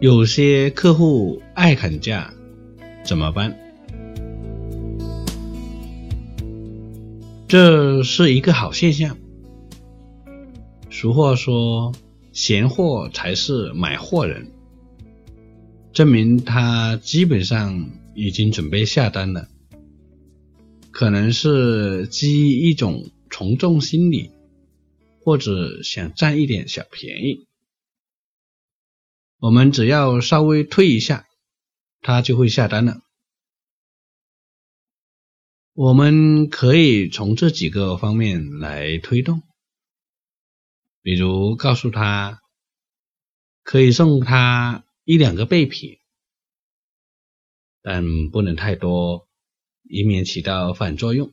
有些客户爱砍价，怎么办？这是一个好现象。俗话说：“闲货才是买货人”，证明他基本上已经准备下单了。可能是基于一种从众心理，或者想占一点小便宜。我们只要稍微推一下，他就会下单了。我们可以从这几个方面来推动，比如告诉他可以送他一两个备品，但不能太多，以免起到反作用，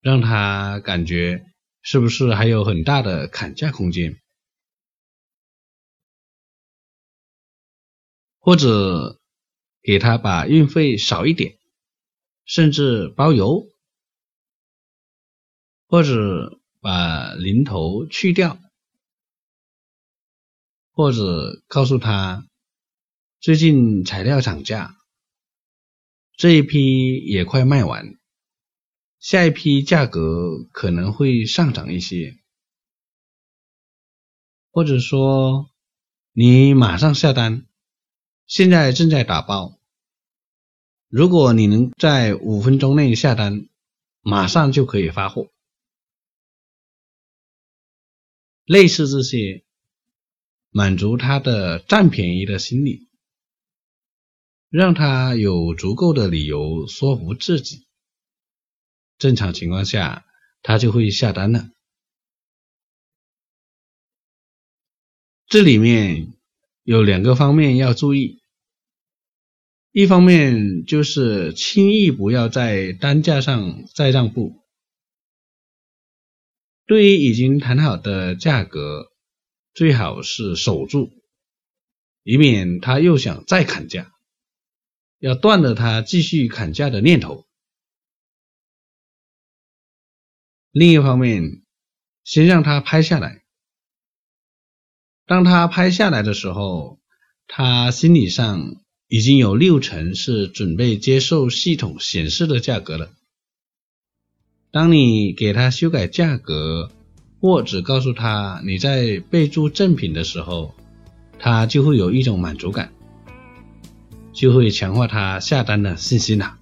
让他感觉是不是还有很大的砍价空间。或者给他把运费少一点，甚至包邮，或者把零头去掉，或者告诉他最近材料涨价，这一批也快卖完，下一批价格可能会上涨一些，或者说你马上下单。现在正在打包，如果你能在五分钟内下单，马上就可以发货。类似这些，满足他的占便宜的心理，让他有足够的理由说服自己。正常情况下，他就会下单了。这里面。有两个方面要注意，一方面就是轻易不要在单价上再让步，对于已经谈好的价格，最好是守住，以免他又想再砍价，要断了他继续砍价的念头。另一方面，先让他拍下来。当他拍下来的时候，他心理上已经有六成是准备接受系统显示的价格了。当你给他修改价格，或者告诉他你在备注正品的时候，他就会有一种满足感，就会强化他下单的信心了。